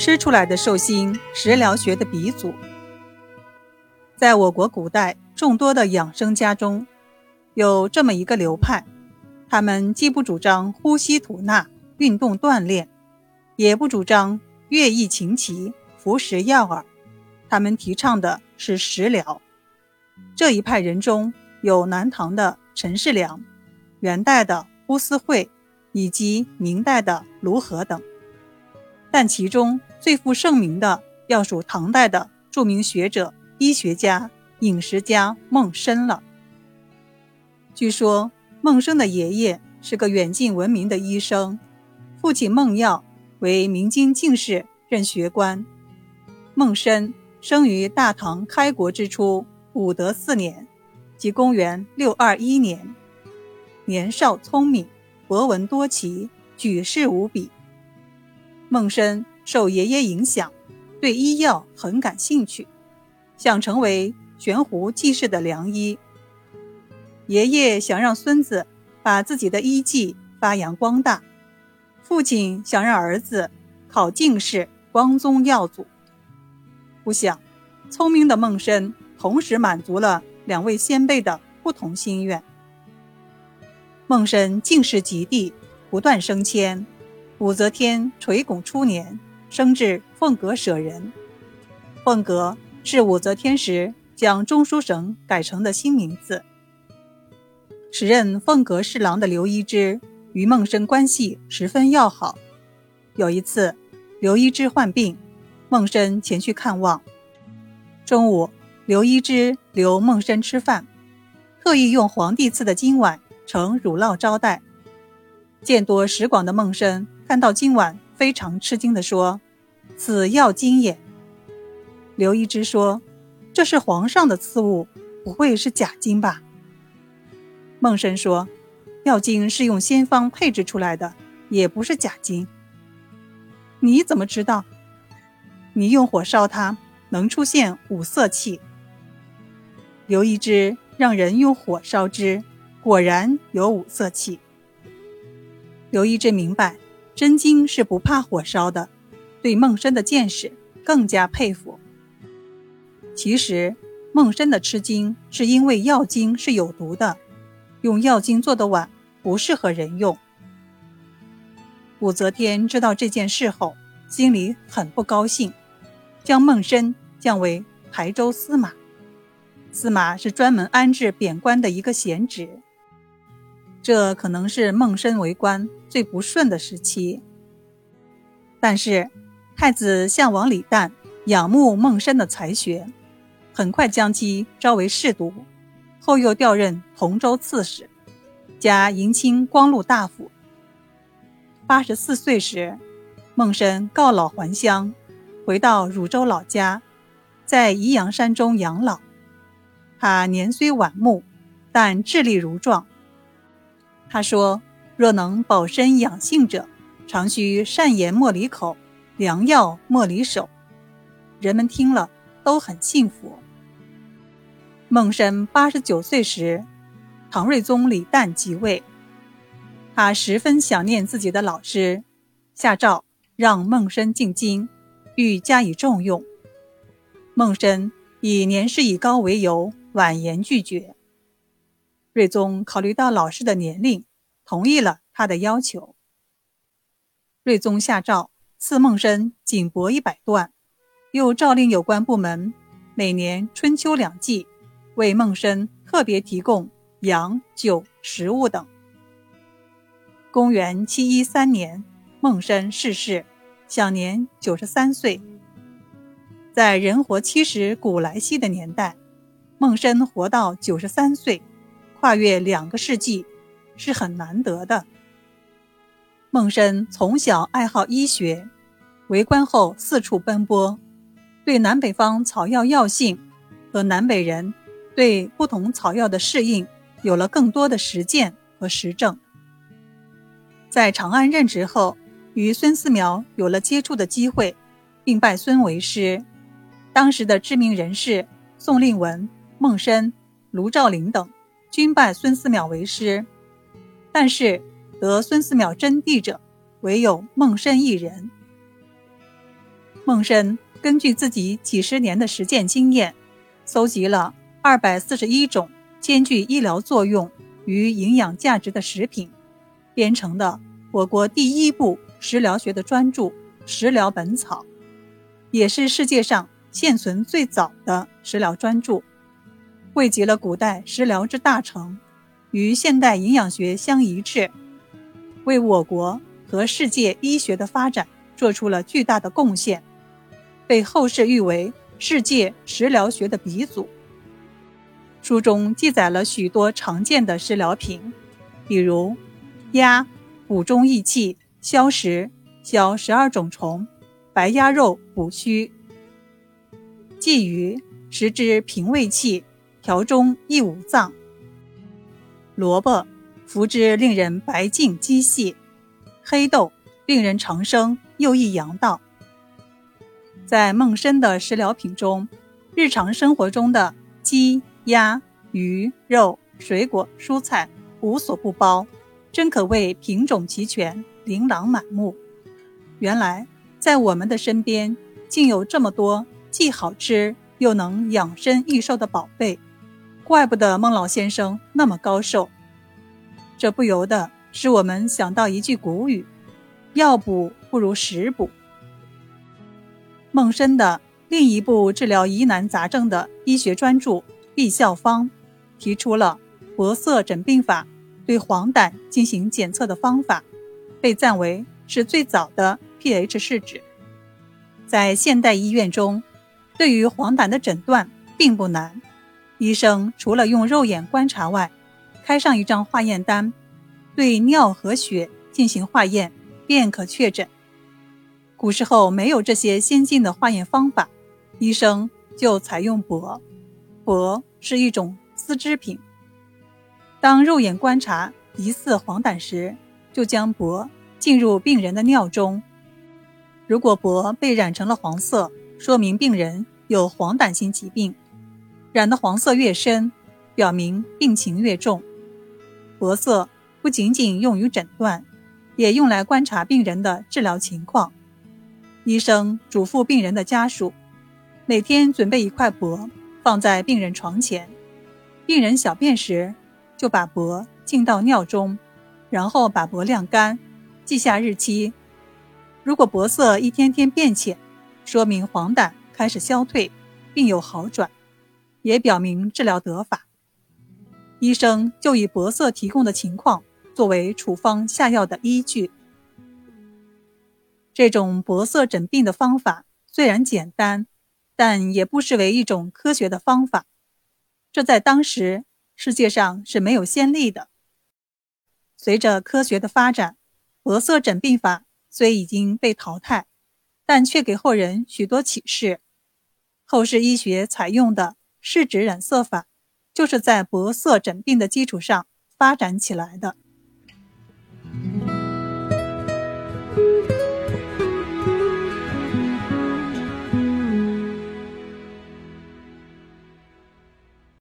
吃出来的寿星，食疗学的鼻祖。在我国古代众多的养生家中，有这么一个流派，他们既不主张呼吸吐纳、运动锻炼，也不主张乐艺琴棋、服食药饵，他们提倡的是食疗。这一派人中有南唐的陈世良、元代的呼思惠以及明代的卢河等，但其中最负盛名的要数唐代的著名学者。医学家、饮食家孟生了。据说孟生的爷爷是个远近闻名的医生，父亲孟耀为明经进士，任学官。孟生生于大唐开国之初武德四年，即公元六二一年。年少聪明，博闻多奇，举世无比。孟生受爷爷影响，对医药很感兴趣。想成为悬壶济世的良医，爷爷想让孙子把自己的医技发扬光大，父亲想让儿子考进士，光宗耀祖。不想，聪明的孟生同时满足了两位先辈的不同心愿。孟生进士及第，不断升迁。武则天垂拱初年，升至凤阁舍人。凤阁。是武则天时将中书省改成的新名字。时任凤阁侍郎的刘一之与孟生关系十分要好。有一次，刘一之患病，孟生前去看望。中午，刘一之留孟生吃饭，特意用皇帝赐的金碗盛乳酪招待。见多识广的孟生看到今晚，非常吃惊地说：“此药金也。”刘一之说：“这是皇上的赐物，不会是假金吧？”孟生说：“药金是用仙方配制出来的，也不是假金。”你怎么知道？你用火烧它，能出现五色气。刘一之让人用火烧之，果然有五色气。刘一之明白真金是不怕火烧的，对孟生的见识更加佩服。其实，孟生的吃惊是因为药精是有毒的，用药精做的碗不适合人用。武则天知道这件事后，心里很不高兴，将孟生降为台州司马。司马是专门安置贬官的一个闲职，这可能是孟生为官最不顺的时期。但是，太子相王李旦仰慕孟生的才学。很快将其招为侍读，后又调任同州刺史，加迎亲光禄大夫。八十四岁时，孟申告老还乡，回到汝州老家，在宜阳山中养老。他年虽晚暮，但智力如壮。他说：“若能保身养性者，常须善言莫离口，良药莫离手。”人们听了都很幸福。孟生八十九岁时，唐睿宗李旦即位，他十分想念自己的老师，下诏让孟生进京，欲加以重用。孟生以年事已高为由，婉言拒绝。睿宗考虑到老师的年龄，同意了他的要求。睿宗下诏赐孟生锦帛一百段，又诏令有关部门每年春秋两季。为孟生特别提供羊、酒、食物等。公元七一三年，孟生逝世，享年九十三岁。在人活七十古来稀的年代，孟生活到九十三岁，跨越两个世纪，是很难得的。孟生从小爱好医学，为官后四处奔波，对南北方草药药性和南北人。对不同草药的适应有了更多的实践和实证。在长安任职后，与孙思邈有了接触的机会，并拜孙为师。当时的知名人士宋令文、孟生、卢照邻等均拜孙思邈为师，但是得孙思邈真谛者，唯有孟生一人。孟深根据自己几十年的实践经验，搜集了二百四十一种兼具医疗作用与营养价值的食品，编成的我国第一部食疗学的专著《食疗本草》，也是世界上现存最早的食疗专著，汇集了古代食疗之大成，与现代营养学相一致，为我国和世界医学的发展做出了巨大的贡献。被后世誉为世界食疗学的鼻祖。书中记载了许多常见的食疗品，比如鸭补中益气、消食、消十二种虫；白鸭肉补虚；鲫鱼食之平胃气、条中益五脏；萝卜服之令人白净肌细；黑豆令人长生又益阳道。在孟参的食疗品中，日常生活中的鸡、鸭、鱼、肉、水果、蔬菜无所不包，真可谓品种齐全、琳琅满目。原来，在我们的身边，竟有这么多既好吃又能养生益寿的宝贝，怪不得孟老先生那么高寿。这不由得使我们想到一句古语：“药补不如食补。”孟参的另一部治疗疑难杂症的医学专著《毕效方》，提出了薄色诊病法对黄疸进行检测的方法，被赞为是最早的 pH 试纸。在现代医院中，对于黄疸的诊断并不难，医生除了用肉眼观察外，开上一张化验单，对尿和血进行化验，便可确诊。古时候没有这些先进的化验方法，医生就采用帛。帛是一种丝织品。当肉眼观察疑似黄疸时，就将帛进入病人的尿中。如果帛被染成了黄色，说明病人有黄疸性疾病。染的黄色越深，表明病情越重。铂色不仅仅用于诊断，也用来观察病人的治疗情况。医生嘱咐病人的家属，每天准备一块帛，放在病人床前。病人小便时，就把帛浸到尿中，然后把帛晾干，记下日期。如果帛色一天天变浅，说明黄疸开始消退，并有好转，也表明治疗得法。医生就以帛色提供的情况作为处方下药的依据。这种薄色诊病的方法虽然简单，但也不失为一种科学的方法。这在当时世界上是没有先例的。随着科学的发展，薄色诊病法虽已经被淘汰，但却给后人许多启示。后世医学采用的试纸染色法，就是在薄色诊病的基础上发展起来的。